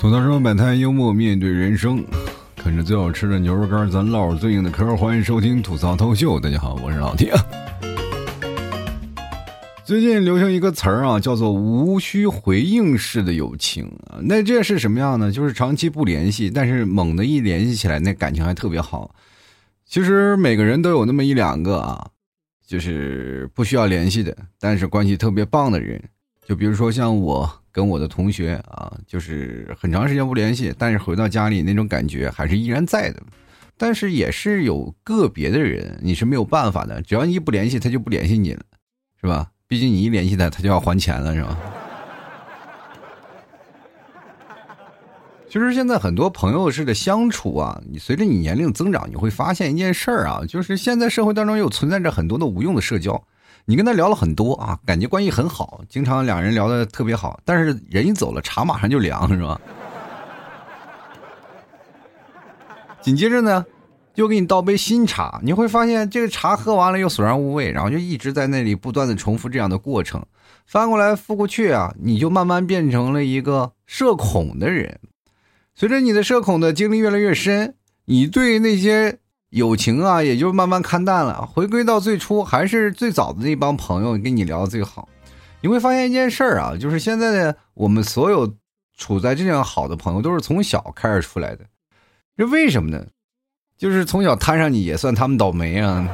吐槽说百态幽默面对人生，啃着最好吃的牛肉干，咱唠最硬的嗑。欢迎收听吐槽透秀，大家好，我是老铁。最近流行一个词儿啊，叫做无需回应式的友情啊。那这是什么样呢？就是长期不联系，但是猛的一联系起来，那感情还特别好。其实每个人都有那么一两个啊，就是不需要联系的，但是关系特别棒的人。就比如说像我。跟我的同学啊，就是很长时间不联系，但是回到家里那种感觉还是依然在的。但是也是有个别的人，你是没有办法的，只要你一不联系，他就不联系你了，是吧？毕竟你一联系他，他就要还钱了，是吧？其实现在很多朋友式的相处啊，你随着你年龄增长，你会发现一件事儿啊，就是现在社会当中又存在着很多的无用的社交。你跟他聊了很多啊，感觉关系很好，经常两人聊的特别好，但是人一走了，茶马上就凉，是吧？紧接着呢，就给你倒杯新茶，你会发现这个茶喝完了又索然无味，然后就一直在那里不断的重复这样的过程，翻过来覆过去啊，你就慢慢变成了一个社恐的人。随着你的社恐的经历越来越深，你对那些。友情啊，也就慢慢看淡了，回归到最初，还是最早的那帮朋友跟你聊的最好。你会发现一件事儿啊，就是现在的我们所有处在这样好的朋友，都是从小开始出来的。这为什么呢？就是从小摊上你也算他们倒霉啊。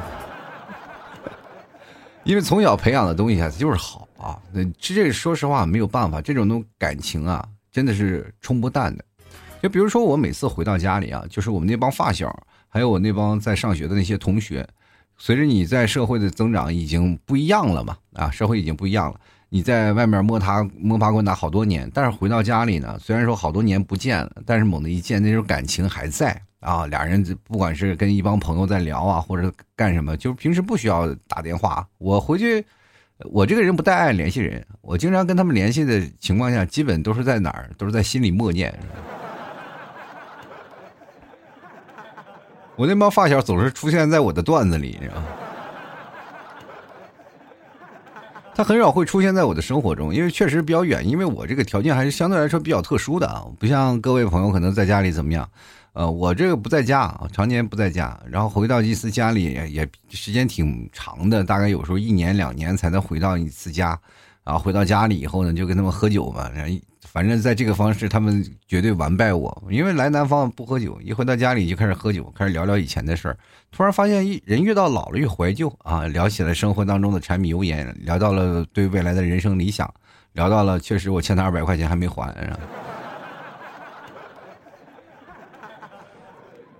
因为从小培养的东西啊就是好啊。那这说实话没有办法，这种东感情啊，真的是冲不淡的。就比如说我每次回到家里啊，就是我们那帮发小。还有我那帮在上学的那些同学，随着你在社会的增长，已经不一样了嘛？啊，社会已经不一样了。你在外面摸爬摸爬滚打好多年，但是回到家里呢，虽然说好多年不见了，但是猛的一见，那种感情还在啊。俩人不管是跟一帮朋友在聊啊，或者干什么，就是平时不需要打电话。我回去，我这个人不太爱联系人，我经常跟他们联系的情况下，基本都是在哪儿，都是在心里默念。我那帮发小总是出现在我的段子里，你知道吗？他很少会出现在我的生活中，因为确实比较远。因为我这个条件还是相对来说比较特殊的啊，不像各位朋友可能在家里怎么样。呃，我这个不在家啊，常年不在家，然后回到一次家里也时间挺长的，大概有时候一年两年才能回到一次家。然后回到家里以后呢，就跟他们喝酒嘛，然后。反正，在这个方式，他们绝对完败我。因为来南方不喝酒，一回到家里就开始喝酒，开始聊聊以前的事儿。突然发现，一人越到老了越怀旧啊，聊起了生活当中的柴米油盐，聊到了对未来的人生理想，聊到了确实我欠他二百块钱还没还。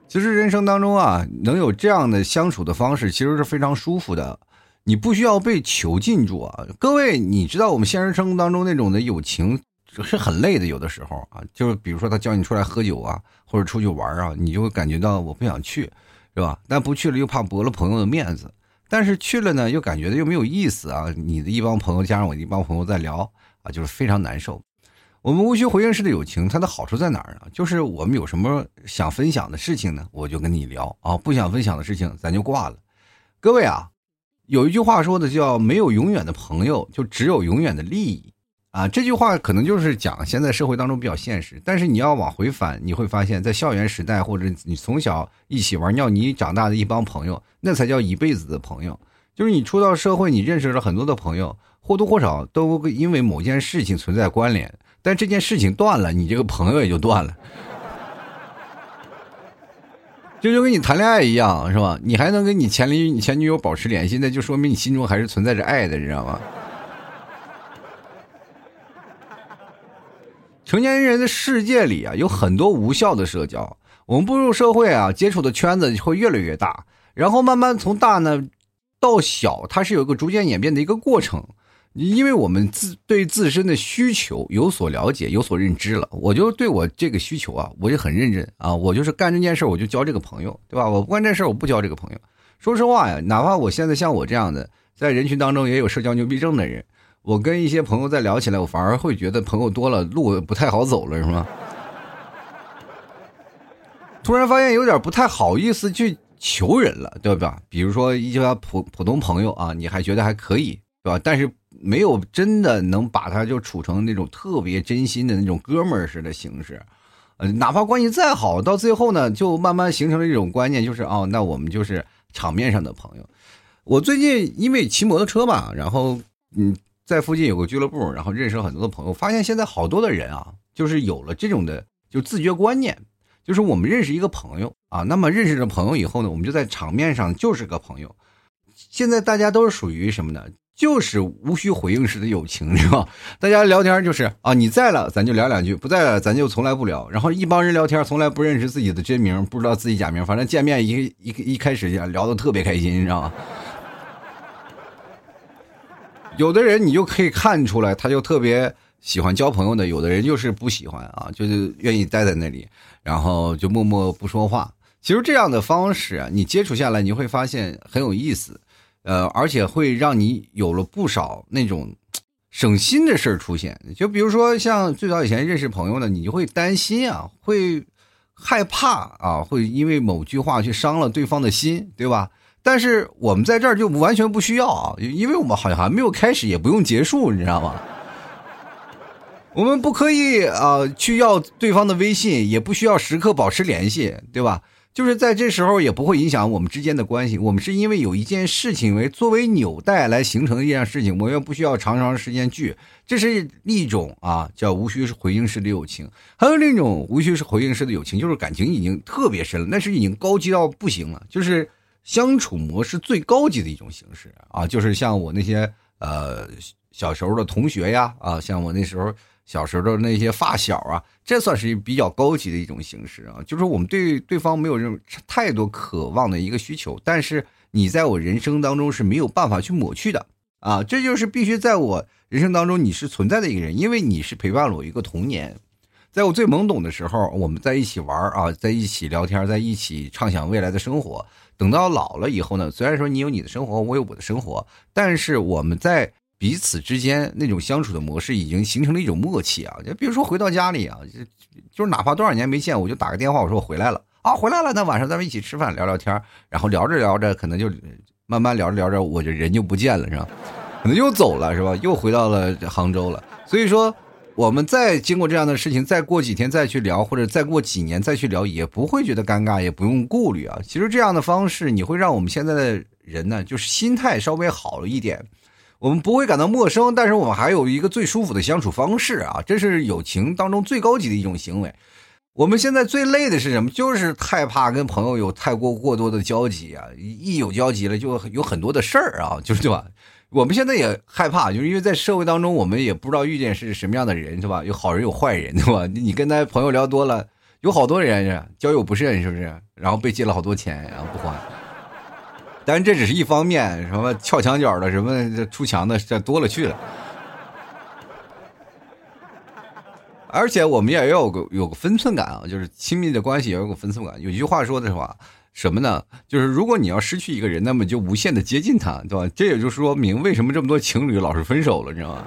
其实人生当中啊，能有这样的相处的方式，其实是非常舒服的。你不需要被囚禁住啊。各位，你知道我们现实生活当中那种的友情。是很累的，有的时候啊，就是比如说他叫你出来喝酒啊，或者出去玩啊，你就会感觉到我不想去，是吧？但不去了又怕驳了朋友的面子，但是去了呢又感觉又没有意思啊。你的一帮朋友加上我一帮朋友在聊啊，就是非常难受。我们无需回应式的友情，它的好处在哪儿呢？就是我们有什么想分享的事情呢，我就跟你聊啊；不想分享的事情，咱就挂了。各位啊，有一句话说的叫“没有永远的朋友，就只有永远的利益”。啊，这句话可能就是讲现在社会当中比较现实，但是你要往回返，你会发现在校园时代或者你从小一起玩尿泥长大的一帮朋友，那才叫一辈子的朋友。就是你出到社会，你认识了很多的朋友，或多或少都因为某件事情存在关联，但这件事情断了，你这个朋友也就断了。就跟你谈恋爱一样，是吧？你还能跟你前女你前女友保持联系，那就说明你心中还是存在着爱的，你知道吗？成年人的世界里啊，有很多无效的社交。我们步入社会啊，接触的圈子会越来越大，然后慢慢从大呢到小，它是有一个逐渐演变的一个过程。因为我们自对自身的需求有所了解、有所认知了，我就对我这个需求啊，我就很认真啊，我就是干这件事我就交这个朋友，对吧？我不干这事我不交这个朋友。说实话呀，哪怕我现在像我这样的，在人群当中也有社交牛逼症的人。我跟一些朋友在聊起来，我反而会觉得朋友多了路不太好走了，是吗？突然发现有点不太好意思去求人了，对吧？比如说一些普普通朋友啊，你还觉得还可以，对吧？但是没有真的能把他就处成那种特别真心的那种哥们儿似的形式，呃，哪怕关系再好，到最后呢，就慢慢形成了一种观念，就是哦，那我们就是场面上的朋友。我最近因为骑摩托车嘛，然后嗯，在附近有个俱乐部，然后认识了很多的朋友，发现现在好多的人啊，就是有了这种的就自觉观念，就是我们认识一个朋友啊，那么认识了朋友以后呢，我们就在场面上就是个朋友。现在大家都是属于什么呢？就是无需回应式的友情，是吧？大家聊天就是啊，你在了咱就聊两句，不在了咱就从来不聊。然后一帮人聊天，从来不认识自己的真名，不知道自己假名，反正见面一一一开始聊的特别开心，你知道吗？有的人你就可以看出来，他就特别喜欢交朋友的；有的人就是不喜欢啊，就是愿意待在那里，然后就默默不说话。其实这样的方式啊，你接触下来，你会发现很有意思。呃，而且会让你有了不少那种省心的事儿出现。就比如说，像最早以前认识朋友呢，你就会担心啊，会害怕啊，会因为某句话去伤了对方的心，对吧？但是我们在这儿就完全不需要啊，因为我们好像还没有开始，也不用结束，你知道吗？我们不可以啊去要对方的微信，也不需要时刻保持联系，对吧？就是在这时候也不会影响我们之间的关系。我们是因为有一件事情为作为纽带来形成的一件事情，我们不需要长长时间聚。这是一种啊，叫无需回应式的友情。还有另一种无需是回应式的友情，就是感情已经特别深了，那是已经高级到不行了，就是相处模式最高级的一种形式啊。就是像我那些呃小时候的同学呀，啊，像我那时候。小时候的那些发小啊，这算是比较高级的一种形式啊，就是我们对对方没有任何太多渴望的一个需求，但是你在我人生当中是没有办法去抹去的啊，这就是必须在我人生当中你是存在的一个人，因为你是陪伴了我一个童年，在我最懵懂的时候，我们在一起玩啊，在一起聊天，在一起畅想未来的生活。等到老了以后呢，虽然说你有你的生活，我有我的生活，但是我们在。彼此之间那种相处的模式已经形成了一种默契啊！就比如说回到家里啊，就就是哪怕多少年没见，我就打个电话，我说我回来了啊，回来了。那晚上咱们一起吃饭聊聊天，然后聊着聊着，可能就慢慢聊着聊着，我这人就不见了，是吧？可能又走了，是吧？又回到了杭州了。所以说，我们再经过这样的事情，再过几天再去聊，或者再过几年再去聊，也不会觉得尴尬，也不用顾虑啊。其实这样的方式，你会让我们现在的人呢，就是心态稍微好了一点。我们不会感到陌生，但是我们还有一个最舒服的相处方式啊！这是友情当中最高级的一种行为。我们现在最累的是什么？就是害怕跟朋友有太过过多的交集啊！一有交集了，就有很多的事儿啊，就是对吧？我们现在也害怕，就是因为在社会当中，我们也不知道遇见是什么样的人，是吧？有好人有坏人，对吧？你跟他朋友聊多了，有好多人交友不慎，是不是？然后被借了好多钱，然后不还。但这只是一方面，什么撬墙角的，什么出墙的，这多了去了。而且我们也要有个有个分寸感啊，就是亲密的关系也有个分寸感。有句话说的是话，什么呢？就是如果你要失去一个人，那么就无限的接近他，对吧？这也就说明为什么这么多情侣老是分手了，你知道吗？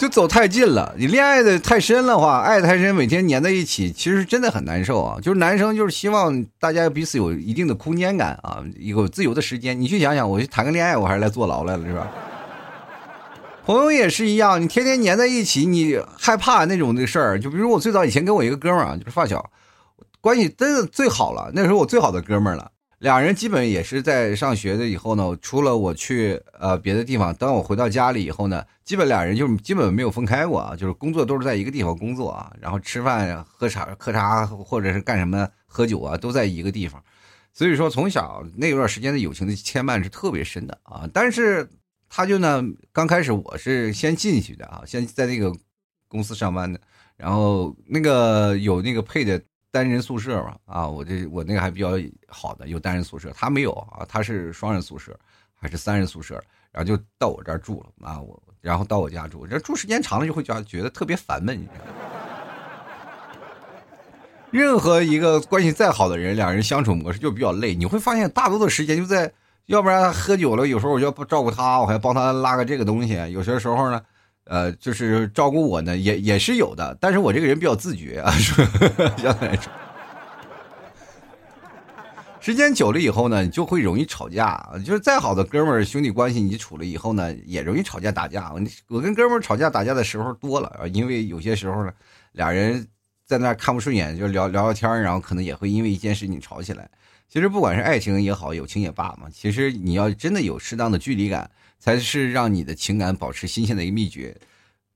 就走太近了，你恋爱的太深的话，爱太深，每天黏在一起，其实真的很难受啊。就是男生就是希望大家彼此有一定的空间感啊，有自由的时间。你去想想，我去谈个恋爱，我还是来坐牢来了，是吧？朋友也是一样，你天天黏在一起，你害怕那种的事儿。就比如我最早以前跟我一个哥们儿啊，就是发小，关系真的最好了，那时候我最好的哥们儿了。俩人基本也是在上学的以后呢，除了我去呃别的地方，当我回到家里以后呢，基本俩人就基本没有分开过啊，就是工作都是在一个地方工作啊，然后吃饭、喝茶、喝茶或者是干什么喝酒啊，都在一个地方，所以说从小那段时间的友情的牵绊是特别深的啊。但是他就呢，刚开始我是先进去的啊，先在那个公司上班的，然后那个有那个配的。单人宿舍嘛，啊，我这我那个还比较好的，有单人宿舍，他没有啊，他是双人宿舍，还是三人宿舍，然后就到我这儿住了啊，我然后到我家住，这住时间长了就会觉觉得特别烦闷，你知道吗？任何一个关系再好的人，两人相处模式就比较累，你会发现大多的时间就在，要不然喝酒了，有时候我就要照顾他，我还帮他拉个这个东西，有些时候呢。呃，就是照顾我呢，也也是有的，但是我这个人比较自觉啊，相对来说，时间久了以后呢，你就会容易吵架。就是再好的哥们兄弟关系，你处了以后呢，也容易吵架打架。我跟哥们吵架打架的时候多了，因为有些时候呢，俩人在那看不顺眼，就聊聊聊天然后可能也会因为一件事情吵起来。其实不管是爱情也好，友情也罢嘛，其实你要真的有适当的距离感，才是让你的情感保持新鲜的一个秘诀。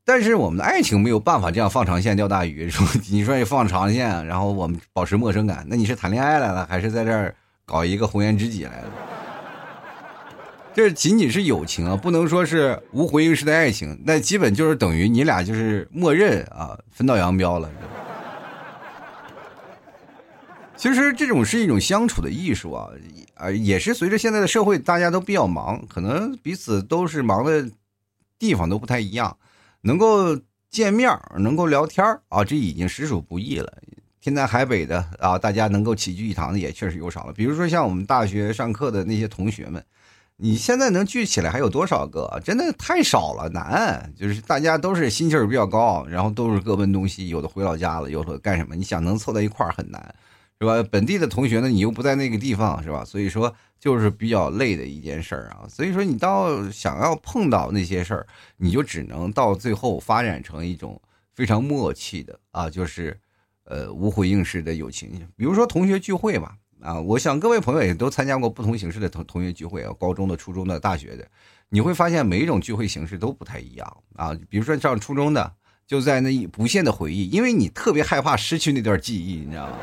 但是我们的爱情没有办法这样放长线钓大鱼。说你说你放长线，然后我们保持陌生感，那你是谈恋爱来了，还是在这儿搞一个红颜知己来了？这仅仅是友情啊，不能说是无回应式的爱情，那基本就是等于你俩就是默认啊分道扬镳了。其实这种是一种相处的艺术啊，啊，也是随着现在的社会大家都比较忙，可能彼此都是忙的地方都不太一样，能够见面能够聊天啊，这已经实属不易了。天南海北的啊，大家能够齐聚一堂的也确实有少了。比如说像我们大学上课的那些同学们。你现在能聚起来还有多少个？真的太少了，难。就是大家都是心气儿比较高，然后都是各奔东西，有的回老家了，有的干什么？你想能凑在一块儿很难，是吧？本地的同学呢，你又不在那个地方，是吧？所以说就是比较累的一件事儿啊。所以说你到想要碰到那些事儿，你就只能到最后发展成一种非常默契的啊，就是呃无回应式的友情。比如说同学聚会吧。啊，我想各位朋友也都参加过不同形式的同同学聚会啊，高中的、初中的、大学的，你会发现每一种聚会形式都不太一样啊。比如说上初中的，就在那一无限的回忆，因为你特别害怕失去那段记忆，你知道吗？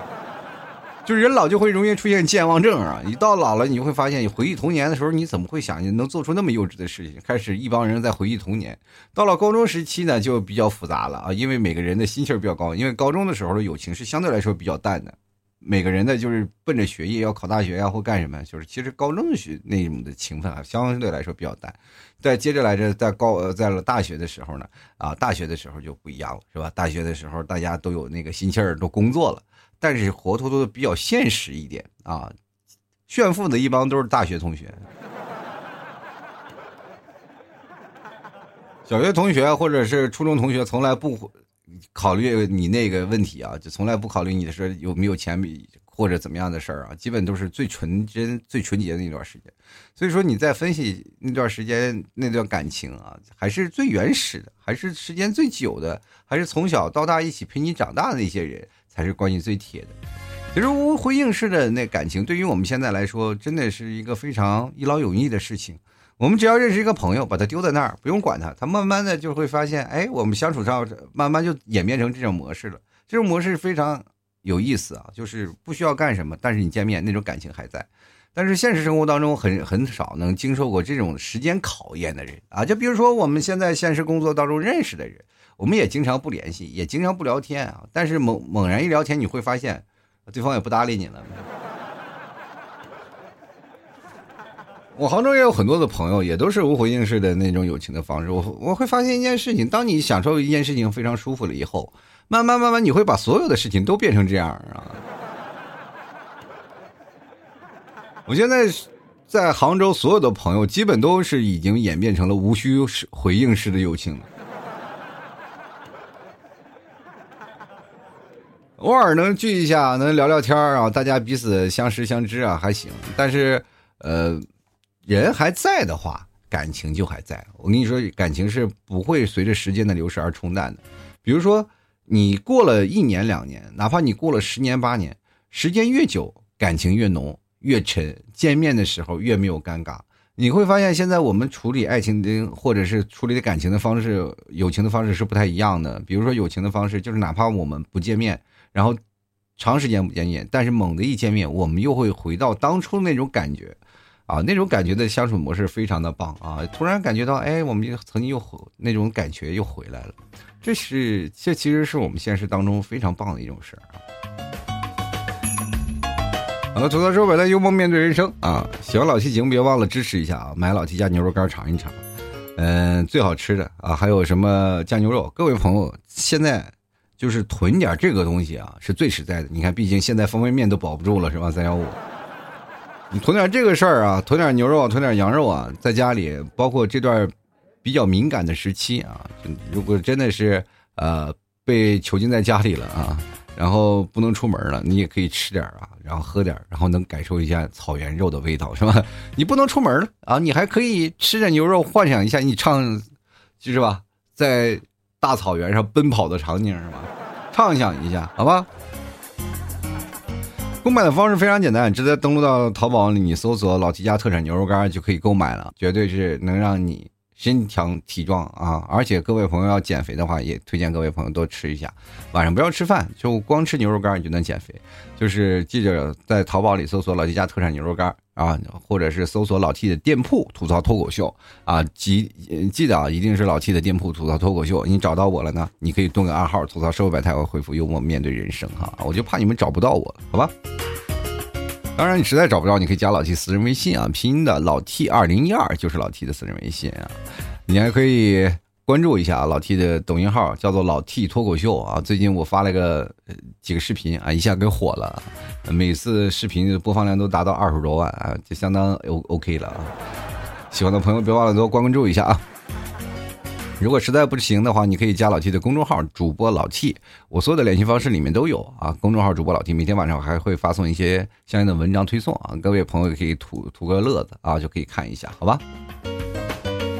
就是人老就会容易出现健忘症啊。你到老了，你就会发现，你回忆童年的时候，你怎么会想你能做出那么幼稚的事情？开始一帮人在回忆童年。到了高中时期呢，就比较复杂了啊，因为每个人的心气儿比较高，因为高中的时候的友情是相对来说比较淡的。每个人的就是奔着学业要考大学呀，或干什么，就是其实高中学那种的情分啊，相对来说比较淡。再接着来着，在高在了大学的时候呢，啊，大学的时候就不一样了，是吧？大学的时候大家都有那个心气儿，都工作了，但是活脱脱的比较现实一点啊，炫富的一帮都是大学同学，小学同学或者是初中同学从来不。考虑你那个问题啊，就从来不考虑你的说有没有钱或者怎么样的事儿啊，基本都是最纯真、最纯洁的那段时间。所以说你在分析那段时间那段感情啊，还是最原始的，还是时间最久的，还是从小到大一起陪你长大的那些人，才是关系最铁的。其实无回应式的那感情，对于我们现在来说，真的是一个非常一劳永逸的事情。我们只要认识一个朋友，把他丢在那儿，不用管他，他慢慢的就会发现，哎，我们相处上慢慢就演变成这种模式了。这种模式非常有意思啊，就是不需要干什么，但是你见面那种感情还在。但是现实生活当中很很少能经受过这种时间考验的人啊，就比如说我们现在现实工作当中认识的人，我们也经常不联系，也经常不聊天啊，但是猛猛然一聊天，你会发现，对方也不搭理你了。我杭州也有很多的朋友，也都是无回应式的那种友情的方式。我我会发现一件事情：当你享受一件事情非常舒服了以后，慢慢慢慢你会把所有的事情都变成这样啊。我现在在杭州，所有的朋友基本都是已经演变成了无需回应式的友情了。偶尔能聚一下，能聊聊天啊，大家彼此相识相知啊，还行。但是，呃。人还在的话，感情就还在。我跟你说，感情是不会随着时间的流逝而冲淡的。比如说，你过了一年两年，哪怕你过了十年八年，时间越久，感情越浓越沉，见面的时候越没有尴尬。你会发现，现在我们处理爱情的或者是处理的感情的方式、友情的方式是不太一样的。比如说，友情的方式就是哪怕我们不见面，然后长时间不见面，但是猛的一见面，我们又会回到当初那种感觉。啊，那种感觉的相处模式非常的棒啊！突然感觉到，哎，我们曾经又那种感觉又回来了，这是这其实是我们现实当中非常棒的一种事儿啊。好了，吐槽说白了，幽默面对人生啊！喜欢老 T 节目，别忘了支持一下啊！买老 T 家牛肉干尝一尝，嗯，最好吃的啊！还有什么酱牛肉？各位朋友，现在就是囤点这个东西啊，是最实在的。你看，毕竟现在方便面都保不住了，是吧？三幺五。你囤点这个事儿啊，囤点牛肉，囤点羊肉啊，在家里，包括这段比较敏感的时期啊，如果真的是呃被囚禁在家里了啊，然后不能出门了，你也可以吃点啊，然后喝点，然后能感受一下草原肉的味道，是吧？你不能出门了啊，你还可以吃着牛肉，幻想一下你唱，就是吧，在大草原上奔跑的场景，是吧？畅想一下，好吧？购买的方式非常简单，直接登录到淘宝里，你搜索“老齐家特产牛肉干”就可以购买了，绝对是能让你身强体壮啊！而且各位朋友要减肥的话，也推荐各位朋友多吃一下，晚上不要吃饭，就光吃牛肉干你就能减肥。就是记着在淘宝里搜索“老 T 家特产牛肉干”啊，或者是搜索老 T 的店铺吐槽脱口秀啊，记记得啊，一定是老 T 的店铺吐槽脱口秀。你找到我了呢，你可以动个暗号吐槽社会百态，我回复幽默面对人生哈，我就怕你们找不到我，好吧？当然，你实在找不着，你可以加老 T 私人微信啊，拼音的老 T 二零一二就是老 T 的私人微信啊。你还可以关注一下老 T 的抖音号，叫做老 T 脱口秀啊。最近我发了个几个视频啊，一下给火了，每次视频的播放量都达到二十多万啊，就相当 O OK 了啊。喜欢的朋友别忘了多关注一下啊。如果实在不行的话，你可以加老 T 的公众号主播老 T，我所有的联系方式里面都有啊。公众号主播老 T，每天晚上我还会发送一些相应的文章推送啊，各位朋友可以图图个乐子啊，就可以看一下，好吧？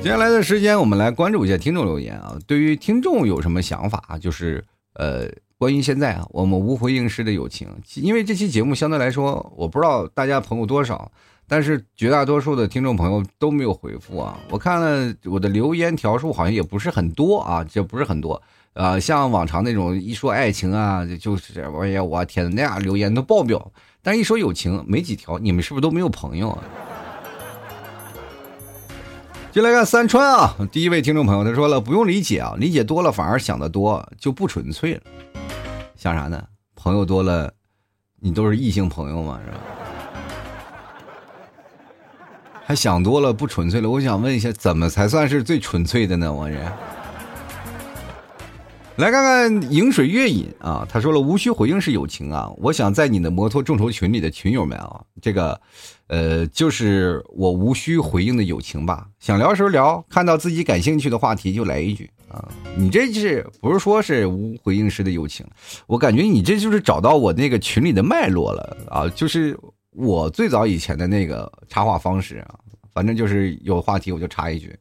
接下来的时间，我们来关注一下听众留言啊。对于听众有什么想法啊？就是呃，关于现在啊，我们无回应式的友情，因为这期节目相对来说，我不知道大家朋友多少。但是绝大多数的听众朋友都没有回复啊！我看了我的留言条数好像也不是很多啊，这不是很多啊。像往常那种一说爱情啊，就是哎呀，我天呐，那样留言都爆表。但一说友情，没几条。你们是不是都没有朋友啊？就来看三川啊，第一位听众朋友他说了，不用理解啊，理解多了反而想的多就不纯粹了。想啥呢？朋友多了，你都是异性朋友嘛，是吧？还想多了，不纯粹了。我想问一下，怎么才算是最纯粹的呢？我这，来看看饮水月饮啊，他说了，无需回应是友情啊。我想在你的摩托众筹群里的群友们啊，这个，呃，就是我无需回应的友情吧。想聊时候聊，看到自己感兴趣的话题就来一句啊。你这是不是说是无回应式的友情？我感觉你这就是找到我那个群里的脉络了啊，就是我最早以前的那个插话方式啊。反正就是有话题我就插一句，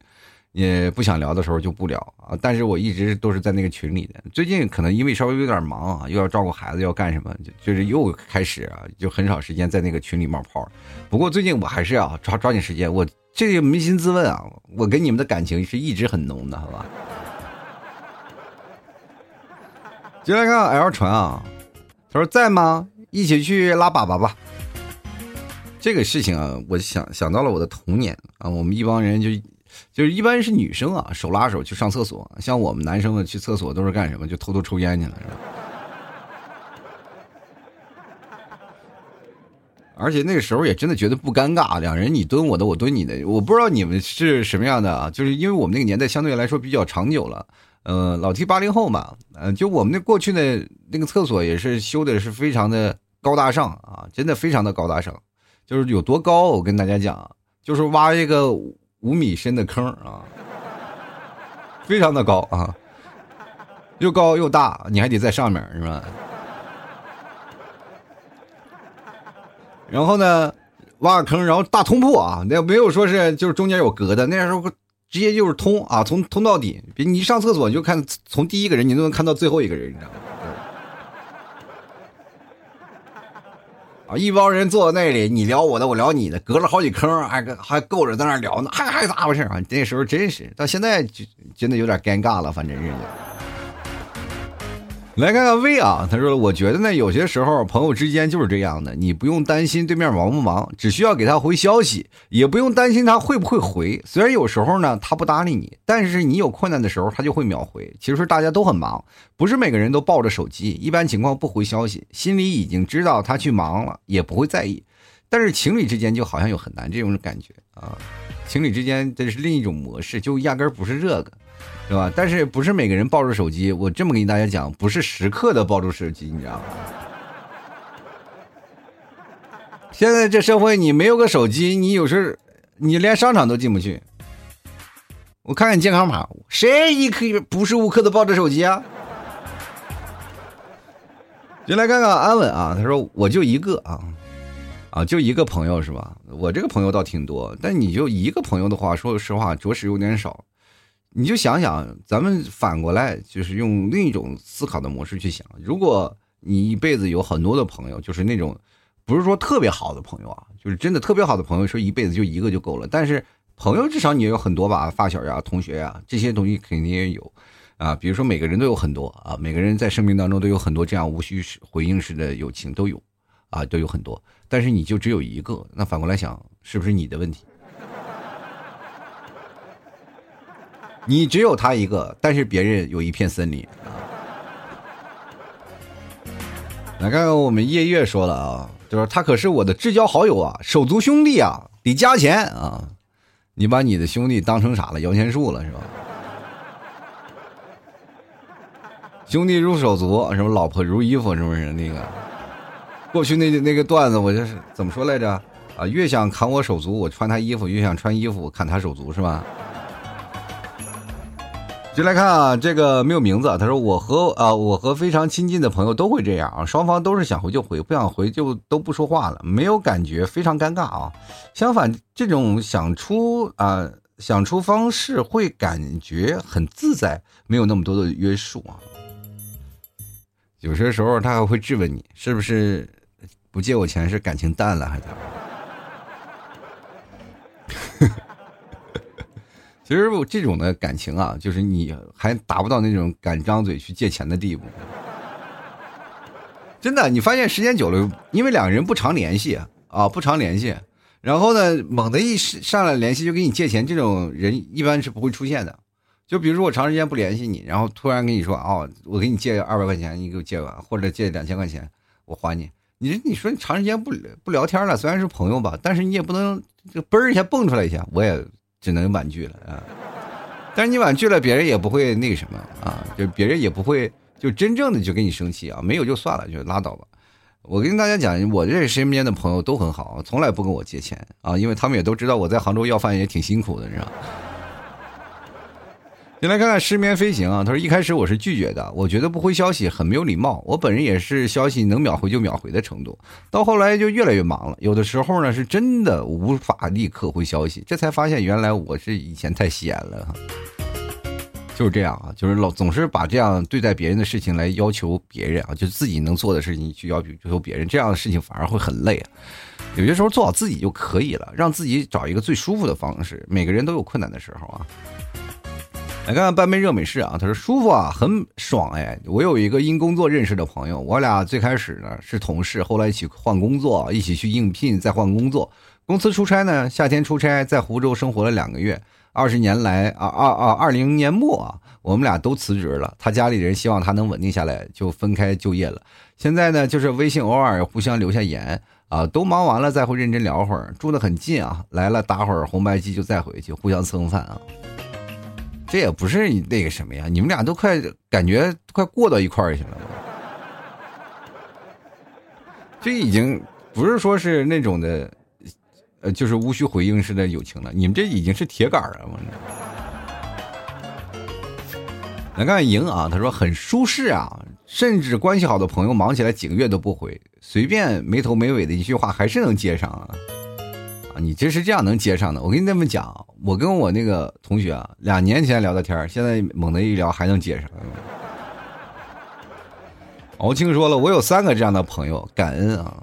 也不想聊的时候就不聊啊。但是我一直都是在那个群里的。最近可能因为稍微有点忙啊，又要照顾孩子，要干什么，就就是又开始啊，就很少时间在那个群里冒泡。不过最近我还是要抓抓紧时间。我这个扪心自问啊，我跟你们的感情是一直很浓的，好吧？接来看 L 传啊，他说在吗？一起去拉粑粑吧。这个事情啊，我想想到了我的童年啊。我们一帮人就就是一般是女生啊，手拉手去上厕所。像我们男生们去厕所都是干什么？就偷偷抽烟去了，是吧？而且那个时候也真的觉得不尴尬，两人你蹲我的，我蹲你的。我不知道你们是什么样的啊？就是因为我们那个年代相对来说比较长久了，呃，老提八零后嘛，呃，就我们那过去的那个厕所也是修的是非常的高大上啊，真的非常的高大上。就是有多高，我跟大家讲，就是挖一个五米深的坑啊，非常的高啊，又高又大，你还得在上面是吧？然后呢，挖个坑，然后大通铺啊，那没有说是就是中间有隔的，那时候直接就是通啊，从通到底，别你一上厕所你就看从第一个人你都能看到最后一个人，你知道吗？一帮人坐在那里，你聊我的，我聊你的，隔了好几坑，还还够着在那聊呢，还还咋回事啊？那时候真是，到现在就真的有点尴尬了，反正是。来看看 V 啊，他说：“我觉得呢，有些时候朋友之间就是这样的，你不用担心对面忙不忙，只需要给他回消息，也不用担心他会不会回。虽然有时候呢他不搭理你，但是你有困难的时候他就会秒回。其实大家都很忙，不是每个人都抱着手机，一般情况不回消息，心里已经知道他去忙了，也不会在意。但是情侣之间就好像有很难这种感觉啊，情侣之间这是另一种模式，就压根不是这个。”对吧？但是不是每个人抱着手机？我这么跟大家讲，不是时刻的抱住手机，你知道吗？现在这社会，你没有个手机，你有时候你连商场都进不去。我看看健康码，谁一刻不是无刻的抱着手机啊？就来看看安稳啊，他说我就一个啊，啊就一个朋友是吧？我这个朋友倒挺多，但你就一个朋友的话，说实话着实有点少。你就想想，咱们反过来，就是用另一种思考的模式去想，如果你一辈子有很多的朋友，就是那种不是说特别好的朋友啊，就是真的特别好的朋友，说一辈子就一个就够了。但是朋友至少你也有很多吧，发小呀、同学呀，这些东西肯定也有啊。比如说每个人都有很多啊，每个人在生命当中都有很多这样无需回应式的友情都有啊，都有很多。但是你就只有一个，那反过来想，是不是你的问题？你只有他一个，但是别人有一片森林啊！来看看我们夜月说了啊，就是他可是我的至交好友啊，手足兄弟啊，得加钱啊！你把你的兄弟当成啥了？摇钱树了是吧？兄弟如手足，什么老婆如衣服，是不是那个？过去那那个段子，我就是怎么说来着？啊，越想砍我手足，我穿他衣服；越想穿衣服，砍他手足，是吧？就来看啊，这个没有名字。他说：“我和啊，我和非常亲近的朋友都会这样啊，双方都是想回就回，不想回就都不说话了，没有感觉，非常尴尬啊。相反，这种想出啊想出方式会感觉很自在，没有那么多的约束啊。有些时候他还会质问你，是不是不借我钱是感情淡了还是？”其实这种的感情啊，就是你还达不到那种敢张嘴去借钱的地步。真的，你发现时间久了，因为两个人不常联系啊，不常联系，然后呢，猛的一上来联系就给你借钱，这种人一般是不会出现的。就比如说我长时间不联系你，然后突然跟你说哦，我给你借二百块钱，你给我借完，或者借两千块钱，我还你。你说你说你长时间不不聊天了，虽然是朋友吧，但是你也不能就嘣一下蹦出来一下，我也。只能婉拒了啊！但是你婉拒了，别人也不会那个什么啊，就别人也不会就真正的就跟你生气啊，没有就算了，就拉倒吧。我跟大家讲，我认识身边的朋友都很好，从来不跟我借钱啊，因为他们也都知道我在杭州要饭也挺辛苦的，你知道。先来看看失眠飞行啊，他说一开始我是拒绝的，我觉得不回消息很没有礼貌。我本人也是消息能秒回就秒回的程度，到后来就越来越忙了，有的时候呢是真的无法立刻回消息，这才发现原来我是以前太闲了。就是这样啊，就是老总是把这样对待别人的事情来要求别人啊，就自己能做的事情去要求要求别人，这样的事情反而会很累啊。有些时候做好自己就可以了，让自己找一个最舒服的方式。每个人都有困难的时候啊。来看看半杯热美式啊，他说舒服啊，很爽哎。我有一个因工作认识的朋友，我俩最开始呢是同事，后来一起换工作，一起去应聘，再换工作。公司出差呢，夏天出差，在湖州生活了两个月。二十年来啊，二二二零年末啊，我们俩都辞职了。他家里人希望他能稳定下来，就分开就业了。现在呢，就是微信偶尔互相留下言啊，都忙完了再会认真聊会儿。住的很近啊，来了打会儿红白机就再回去，互相蹭饭啊。这也不是那个什么呀，你们俩都快感觉快过到一块儿去了，这已经不是说是那种的，呃，就是无需回应式的友情了，你们这已经是铁杆了。来看莹啊，他说很舒适啊，甚至关系好的朋友忙起来几个月都不回，随便没头没尾的一句话还是能接上啊。啊，你这是这样能接上的？我跟你这么讲，我跟我那个同学啊，两年前聊的天现在猛的一聊还能接上。敖青说了，我有三个这样的朋友，感恩啊，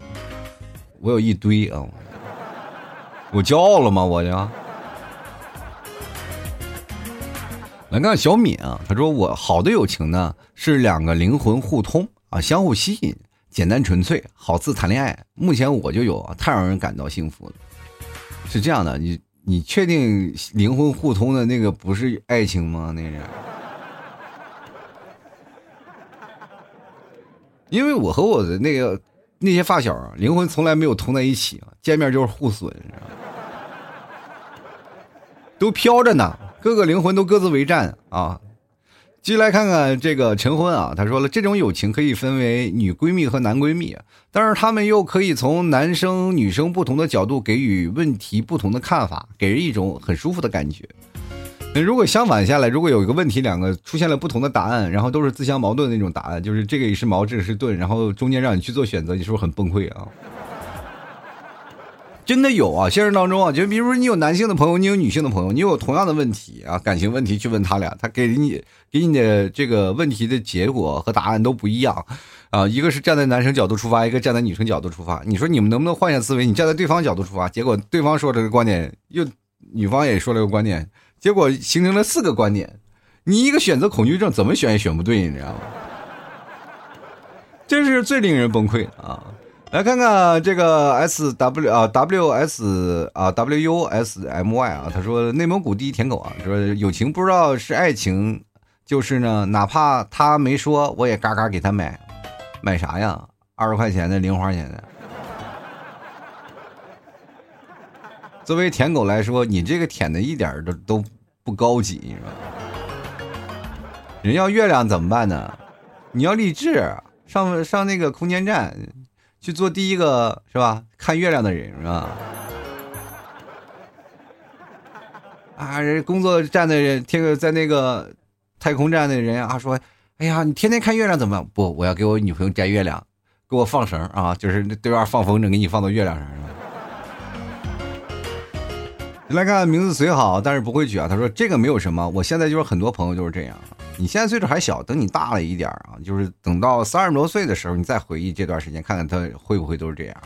我有一堆啊，我骄傲了吗？我就来看小敏啊，他说我好的友情呢是两个灵魂互通啊，相互吸引，简单纯粹，好似谈恋爱。目前我就有，太让人感到幸福了。是这样的，你你确定灵魂互通的那个不是爱情吗？那是，因为我和我的那个那些发小灵魂从来没有通在一起见面就是互损，都飘着呢，各个灵魂都各自为战啊。继续来看看这个陈婚啊，他说了，这种友情可以分为女闺蜜和男闺蜜，但是他们又可以从男生女生不同的角度给予问题不同的看法，给人一种很舒服的感觉。那如果相反下来，如果有一个问题，两个出现了不同的答案，然后都是自相矛盾的那种答案，就是这个也是矛，这个是盾，然后中间让你去做选择，你是不是很崩溃啊？真的有啊，现实当中啊，就比如说你有男性的朋友，你有女性的朋友，你有同样的问题啊，感情问题去问他俩，他给你给你的这个问题的结果和答案都不一样啊。一个是站在男生角度出发，一个站在女生角度出发。你说你们能不能换下思维？你站在对方角度出发，结果对方说这个观点，又女方也说了个观点，结果形成了四个观点。你一个选择恐惧症，怎么选也选不对，你知道吗？这是最令人崩溃啊。来看看这个 S W 啊 W S 啊 W U S M Y 啊，他说内蒙古第一舔狗啊，说友情不知道是爱情，就是呢，哪怕他没说，我也嘎嘎给他买，买啥呀？二十块钱的零花钱的。作为舔狗来说，你这个舔的一点都都不高级，是吧？人要月亮怎么办呢？你要励志，上上那个空间站。去做第一个是吧？看月亮的人是吧？啊，人工作站的人，天在那个太空站的人啊，说：“哎呀，你天天看月亮怎么？不，我要给我女朋友摘月亮，给我放绳啊，就是对面放风筝，给你放到月亮上。”是吧？你来看名字虽好，但是不会举啊。他说：“这个没有什么，我现在就是很多朋友就是这样。”你现在岁数还小，等你大了一点啊，就是等到三十多岁的时候，你再回忆这段时间，看看他会不会都是这样。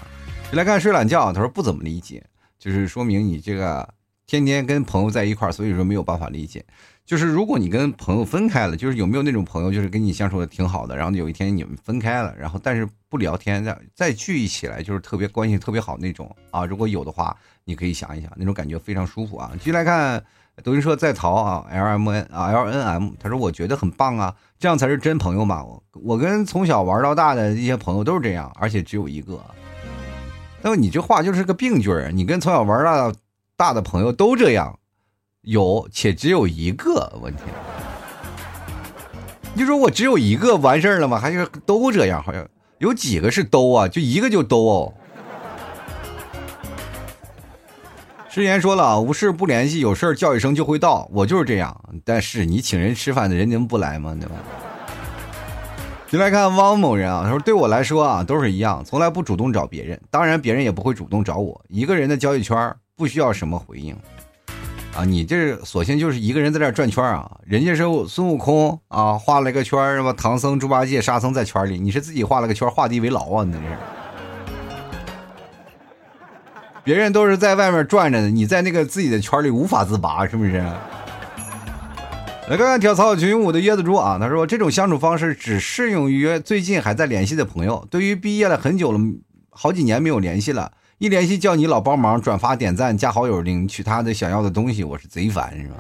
来看睡懒觉，他说不怎么理解，就是说明你这个天天跟朋友在一块儿，所以说没有办法理解。就是如果你跟朋友分开了，就是有没有那种朋友，就是跟你相处的挺好的，然后有一天你们分开了，然后但是不聊天，再再聚一起来，就是特别关系特别好那种啊。如果有的话，你可以想一想，那种感觉非常舒服啊。继续来看。德云社在逃啊，L M N 啊，L N M，他说我觉得很棒啊，这样才是真朋友嘛。我我跟从小玩到大的一些朋友都是这样，而且只有一个。那么你这话就是个病句儿，你跟从小玩到大的朋友都这样，有且只有一个问题。你说我只有一个完事儿了吗？还是都这样？好像有几个是都啊？就一个就都哦。之前说了，无事不联系，有事叫一声就会到。我就是这样，但是你请人吃饭的人能不来吗？对吧？进来看汪某人啊，他说对我来说啊，都是一样，从来不主动找别人，当然别人也不会主动找我。一个人的交际圈不需要什么回应啊，你这索性就是一个人在这转圈啊。人家是孙悟空啊，画了个圈是吧？唐僧、猪八戒、沙僧在圈里，你是自己画了个圈，画地为牢啊，你这是。别人都是在外面转着的，你在那个自己的圈里无法自拔，是不是？来看看跳草裙舞的椰子猪啊，他说这种相处方式只适用于最近还在联系的朋友，对于毕业了很久了，好几年没有联系了，一联系叫你老帮忙转发点赞加好友领取他的想要的东西，我是贼烦，是吧？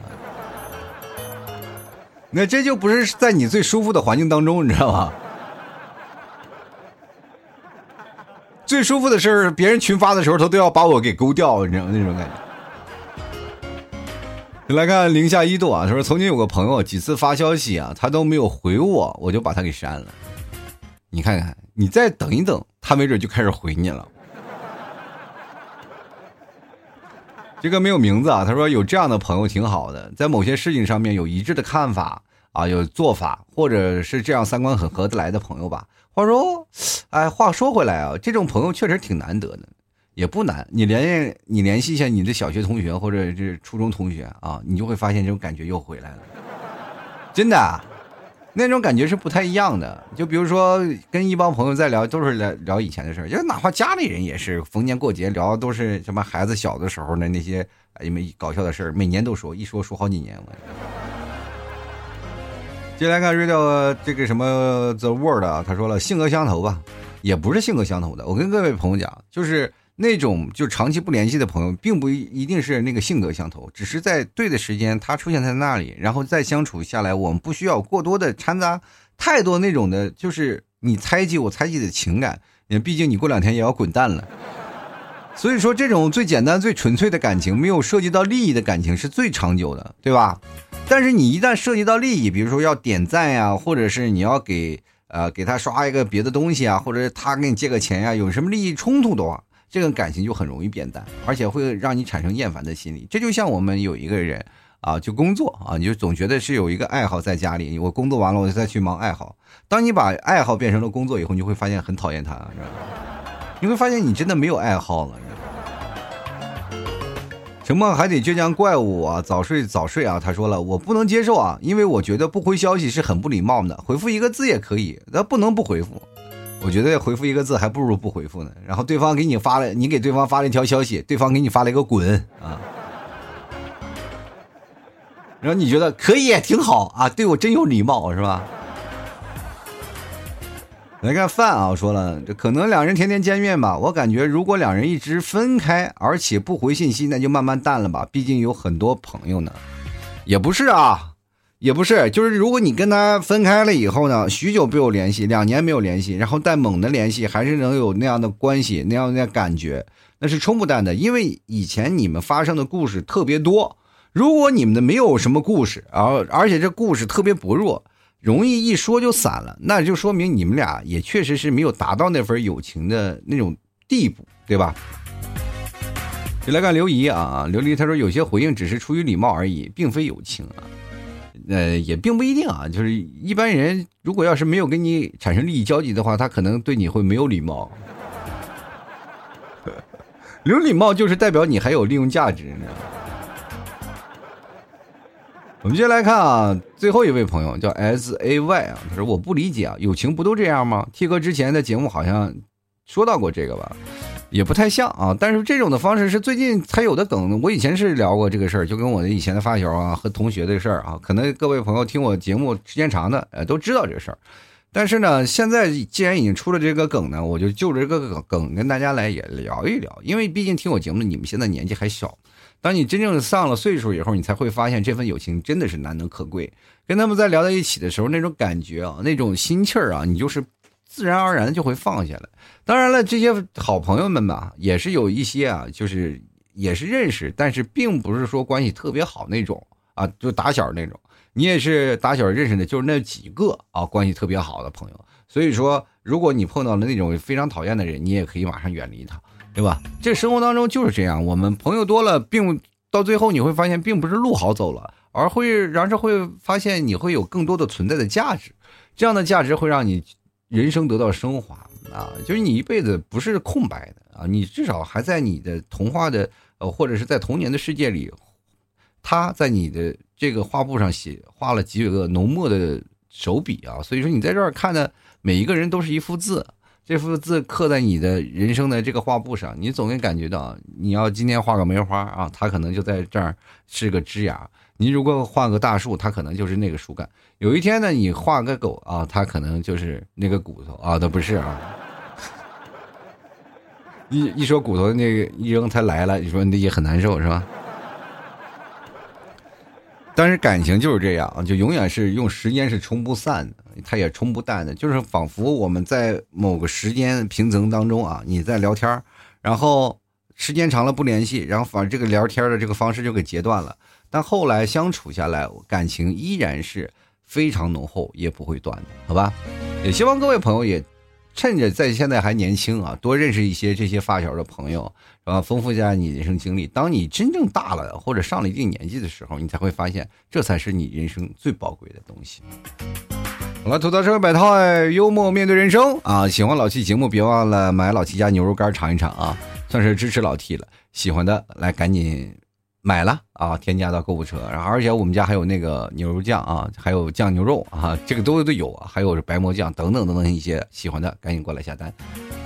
那这就不是在你最舒服的环境当中，你知道吗？最舒服的事是，别人群发的时候，他都要把我给勾掉，你知道？那种感觉。来看零下一度啊，他说曾经有个朋友几次发消息啊，他都没有回我，我就把他给删了。你看看，你再等一等，他没准就开始回你了。这个没有名字啊，他说有这样的朋友挺好的，在某些事情上面有一致的看法啊，有做法，或者是这样三观很合得来的朋友吧。话说，哎，话说回来啊，这种朋友确实挺难得的，也不难。你联系你联系一下你的小学同学或者是初中同学啊，你就会发现这种感觉又回来了。真的，那种感觉是不太一样的。就比如说跟一帮朋友在聊，都是聊聊以前的事儿，就哪怕家里人也是，逢年过节聊的都是什么孩子小的时候的那些因为搞笑的事儿，每年都说，一说说好几年了。接来看 radio 这个什么 the World 啊，他说了性格相投吧，也不是性格相投的。我跟各位朋友讲，就是那种就长期不联系的朋友，并不一定是那个性格相投，只是在对的时间他出现在那里，然后再相处下来，我们不需要过多的掺杂太多那种的，就是你猜忌我猜忌的情感。因为毕竟你过两天也要滚蛋了，所以说这种最简单最纯粹的感情，没有涉及到利益的感情是最长久的，对吧？但是你一旦涉及到利益，比如说要点赞呀，或者是你要给呃给他刷一个别的东西啊，或者他给你借个钱呀，有什么利益冲突的话，这个感情就很容易变淡，而且会让你产生厌烦的心理。这就像我们有一个人啊，就工作啊，你就总觉得是有一个爱好在家里，我工作完了我就再去忙爱好。当你把爱好变成了工作以后，你会发现很讨厌他，是吧？你会发现你真的没有爱好了。沉默还得倔强怪物啊，早睡早睡啊！他说了，我不能接受啊，因为我觉得不回消息是很不礼貌的，回复一个字也可以，那不能不回复。我觉得回复一个字还不如不回复呢。然后对方给你发了，你给对方发了一条消息，对方给你发了一个滚啊。然后你觉得可以，挺好啊，对我真有礼貌是吧？来看饭啊，我说了，这可能两人天天见面吧。我感觉如果两人一直分开，而且不回信息，那就慢慢淡了吧。毕竟有很多朋友呢。也不是啊，也不是，就是如果你跟他分开了以后呢，许久没有联系，两年没有联系，然后再猛的联系，还是能有那样的关系，那样的感觉，那是冲不淡的。因为以前你们发生的故事特别多，如果你们的没有什么故事，而而且这故事特别薄弱。容易一说就散了，那就说明你们俩也确实是没有达到那份友情的那种地步，对吧？就来看刘姨啊，刘姨她说有些回应只是出于礼貌而已，并非友情啊。呃，也并不一定啊，就是一般人如果要是没有跟你产生利益交集的话，他可能对你会没有礼貌。有礼貌就是代表你还有利用价值，你知道吗？我们接下来看啊，最后一位朋友叫 S A Y 啊，他说我不理解啊，友情不都这样吗？T 哥之前的节目好像说到过这个吧，也不太像啊。但是这种的方式是最近才有的梗，我以前是聊过这个事儿，就跟我的以前的发小啊和同学的事儿啊，可能各位朋友听我节目时间长的，呃，都知道这事儿。但是呢，现在既然已经出了这个梗呢，我就就着这个梗跟大家来也聊一聊，因为毕竟听我节目你们现在年纪还小。当你真正上了岁数以后，你才会发现这份友情真的是难能可贵。跟他们在聊在一起的时候，那种感觉啊，那种心气儿啊，你就是自然而然就会放下来。当然了，这些好朋友们吧，也是有一些啊，就是也是认识，但是并不是说关系特别好那种啊，就打小那种。你也是打小认识的，就是那几个啊，关系特别好的朋友。所以说，如果你碰到了那种非常讨厌的人，你也可以马上远离他。对吧？这生活当中就是这样，我们朋友多了，并到最后你会发现，并不是路好走了，而会然是会发现你会有更多的存在的价值，这样的价值会让你人生得到升华啊！就是你一辈子不是空白的啊，你至少还在你的童话的呃，或者是在童年的世界里，他在你的这个画布上写画了几个浓墨的手笔啊，所以说你在这儿看的每一个人都是一幅字。这幅字刻在你的人生的这个画布上，你总会感觉到，你要今天画个梅花啊，它可能就在这儿是个枝芽；你如果画个大树，它可能就是那个树干。有一天呢，你画个狗啊，它可能就是那个骨头啊，它不是啊。一一说骨头，那个一扔它来了，你说那也很难受是吧？但是感情就是这样，就永远是用时间是冲不散的，它也冲不淡的。就是仿佛我们在某个时间平层当中啊，你在聊天然后时间长了不联系，然后反正这个聊天的这个方式就给截断了。但后来相处下来，感情依然是非常浓厚，也不会断的，好吧？也希望各位朋友也。趁着在现在还年轻啊，多认识一些这些发小的朋友，是吧？丰富一下你人生经历。当你真正大了或者上了一定年纪的时候，你才会发现，这才是你人生最宝贵的东西。好了，吐槽社会百态，幽默面对人生啊！喜欢老 T 节目，别忘了买老 T 家牛肉干尝一尝啊，算是支持老 T 了。喜欢的来赶紧。买了啊，添加到购物车，然后而且我们家还有那个牛肉酱啊，还有酱牛肉啊，这个都都有啊，还有白馍酱等等等等一些喜欢的，赶紧过来下单。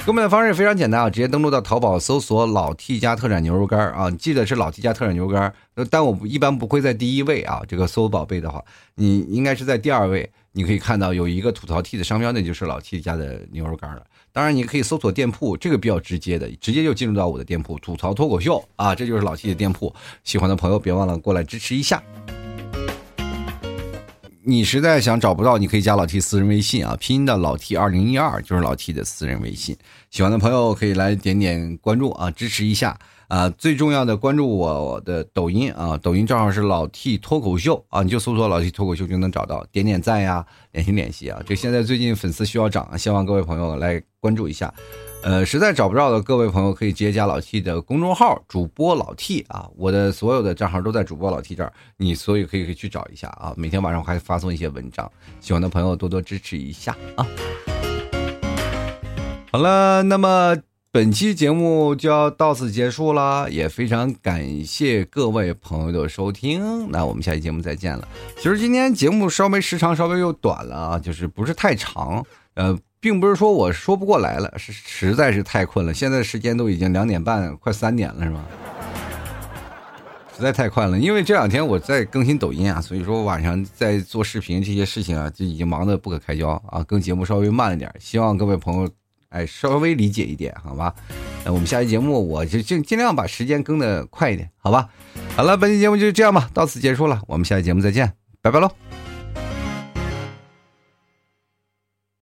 购买的方式非常简单啊，直接登录到淘宝搜索“老 T 家特产牛肉干”啊，记得是老 T 家特产牛肉干，但我一般不会在第一位啊，这个搜宝贝的话，你应该是在第二位，你可以看到有一个吐槽 T 的商标，那就是老 T 家的牛肉干了。当然，你可以搜索店铺，这个比较直接的，直接就进入到我的店铺“吐槽脱口秀”啊，这就是老 T 的店铺。喜欢的朋友别忘了过来支持一下。你实在想找不到，你可以加老 T 私人微信啊，拼音的老 T 二零一二就是老 T 的私人微信。喜欢的朋友可以来点点关注啊，支持一下。啊，最重要的关注我的抖音啊，抖音账号是老 T 脱口秀啊，你就搜索老 T 脱口秀就能找到，点点赞呀，联系联系啊。这现在最近粉丝需要涨，希望各位朋友来关注一下。呃，实在找不着的各位朋友可以直接加老 T 的公众号主播老 T 啊，我的所有的账号都在主播老 T 这儿，你所以可以去找一下啊。每天晚上我还发送一些文章，喜欢的朋友多多支持一下啊。好了，那么。本期节目就要到此结束了，也非常感谢各位朋友的收听。那我们下期节目再见了。其实今天节目稍微时长稍微又短了啊，就是不是太长。呃，并不是说我说不过来了，是实在是太困了。现在时间都已经两点半，快三点了，是吧？实在太快了，因为这两天我在更新抖音啊，所以说晚上在做视频这些事情啊，就已经忙得不可开交啊，更节目稍微慢了点，希望各位朋友。哎，稍微理解一点，好吧？那我们下期节目，我就尽尽量把时间更的快一点，好吧？好了，本期节目就这样吧，到此结束了，我们下期节目再见，拜拜喽。